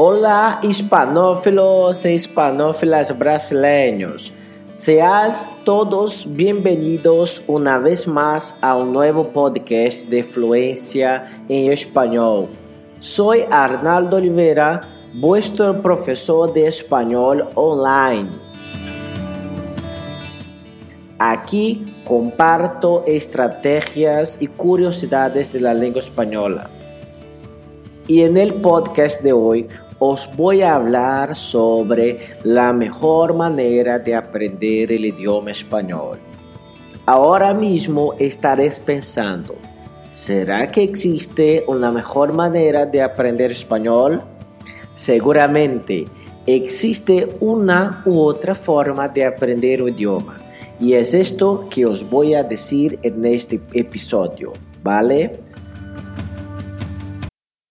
Hola hispanófilos e hispanófilas brasileños. Seas todos bienvenidos una vez más a un nuevo podcast de Fluencia en Español. Soy Arnaldo Oliveira, vuestro profesor de español online. Aquí comparto estrategias y curiosidades de la lengua española. Y en el podcast de hoy os voy a hablar sobre la mejor manera de aprender el idioma español. Ahora mismo estaréis pensando, ¿será que existe una mejor manera de aprender español? Seguramente existe una u otra forma de aprender un idioma y es esto que os voy a decir en este episodio, ¿vale?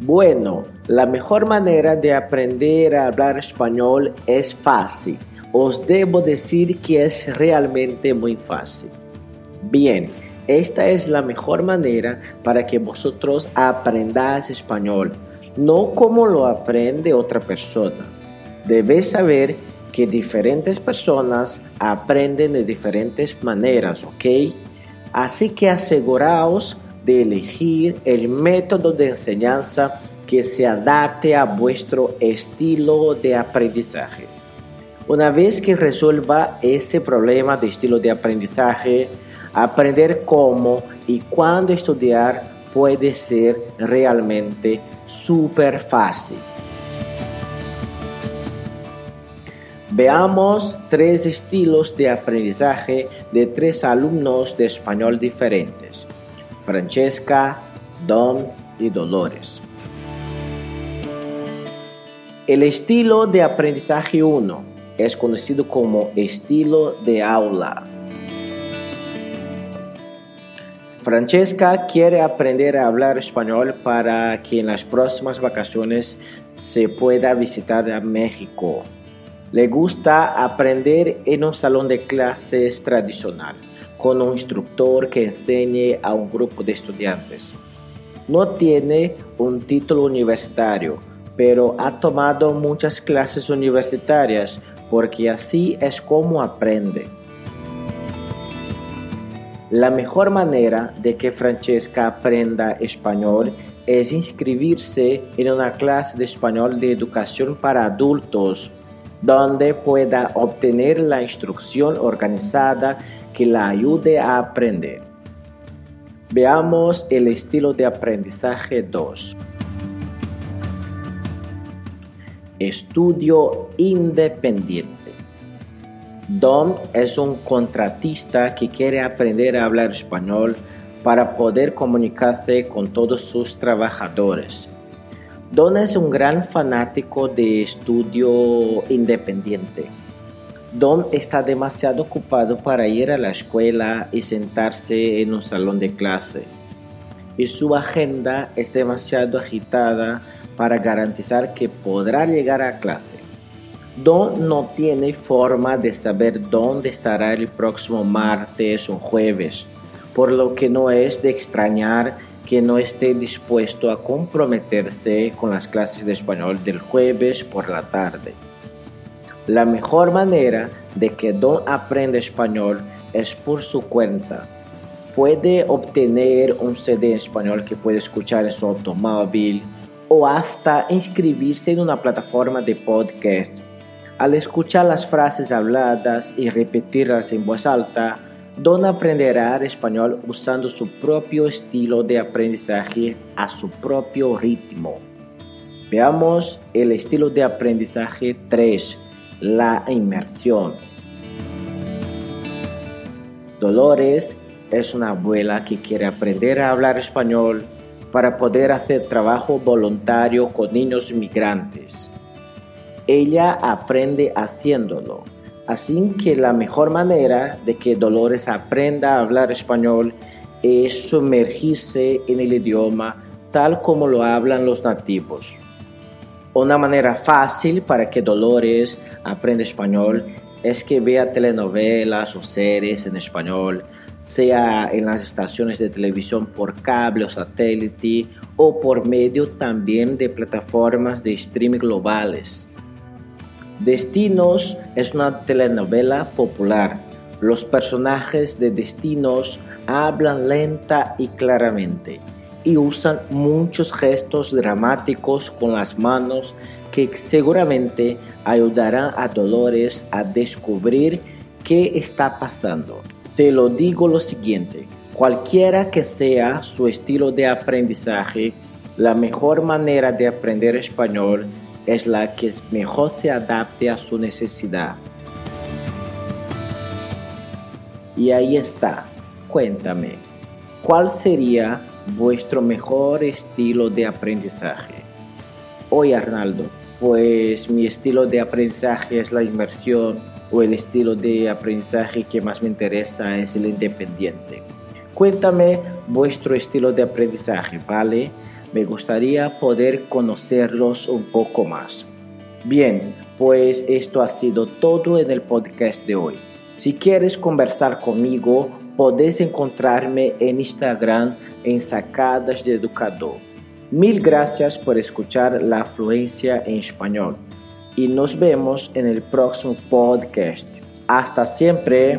Bueno, la mejor manera de aprender a hablar español es fácil. Os debo decir que es realmente muy fácil. Bien, esta es la mejor manera para que vosotros aprendáis español, no como lo aprende otra persona. Debes saber que diferentes personas aprenden de diferentes maneras, ¿ok? Así que aseguraos de elegir el método de enseñanza que se adapte a vuestro estilo de aprendizaje. Una vez que resuelva ese problema de estilo de aprendizaje, aprender cómo y cuándo estudiar puede ser realmente súper fácil. Veamos tres estilos de aprendizaje de tres alumnos de español diferentes. Francesca, Dom y Dolores. El estilo de aprendizaje 1 es conocido como estilo de aula. Francesca quiere aprender a hablar español para que en las próximas vacaciones se pueda visitar a México. Le gusta aprender en un salón de clases tradicional con un instructor que enseñe a un grupo de estudiantes. No tiene un título universitario, pero ha tomado muchas clases universitarias porque así es como aprende. La mejor manera de que Francesca aprenda español es inscribirse en una clase de español de educación para adultos, donde pueda obtener la instrucción organizada que la ayude a aprender. Veamos el estilo de aprendizaje 2. Estudio independiente. Don es un contratista que quiere aprender a hablar español para poder comunicarse con todos sus trabajadores. Don es un gran fanático de estudio independiente. Don está demasiado ocupado para ir a la escuela y sentarse en un salón de clase. Y su agenda es demasiado agitada para garantizar que podrá llegar a clase. Don no tiene forma de saber dónde estará el próximo martes o jueves, por lo que no es de extrañar que no esté dispuesto a comprometerse con las clases de español del jueves por la tarde. La mejor manera de que Don aprenda español es por su cuenta. Puede obtener un CD en español que puede escuchar en su automóvil o hasta inscribirse en una plataforma de podcast al escuchar las frases habladas y repetirlas en voz alta, Don aprenderá español usando su propio estilo de aprendizaje a su propio ritmo. Veamos el estilo de aprendizaje 3, la inmersión. Dolores es una abuela que quiere aprender a hablar español para poder hacer trabajo voluntario con niños inmigrantes. Ella aprende haciéndolo. Así que la mejor manera de que Dolores aprenda a hablar español es sumergirse en el idioma tal como lo hablan los nativos. Una manera fácil para que Dolores aprenda español es que vea telenovelas o series en español, sea en las estaciones de televisión por cable o satélite o por medio también de plataformas de streaming globales. Destinos es una telenovela popular. Los personajes de Destinos hablan lenta y claramente y usan muchos gestos dramáticos con las manos que seguramente ayudarán a Dolores a descubrir qué está pasando. Te lo digo lo siguiente, cualquiera que sea su estilo de aprendizaje, la mejor manera de aprender español es la que mejor se adapte a su necesidad. Y ahí está, cuéntame, ¿cuál sería vuestro mejor estilo de aprendizaje? Hoy Arnaldo, pues mi estilo de aprendizaje es la inmersión o el estilo de aprendizaje que más me interesa es el independiente. Cuéntame vuestro estilo de aprendizaje, ¿vale? me gustaría poder conocerlos un poco más. Bien, pues esto ha sido todo en el podcast de hoy. Si quieres conversar conmigo, podés encontrarme en Instagram en Sacadas de Educador. Mil gracias por escuchar la afluencia en español y nos vemos en el próximo podcast. Hasta siempre.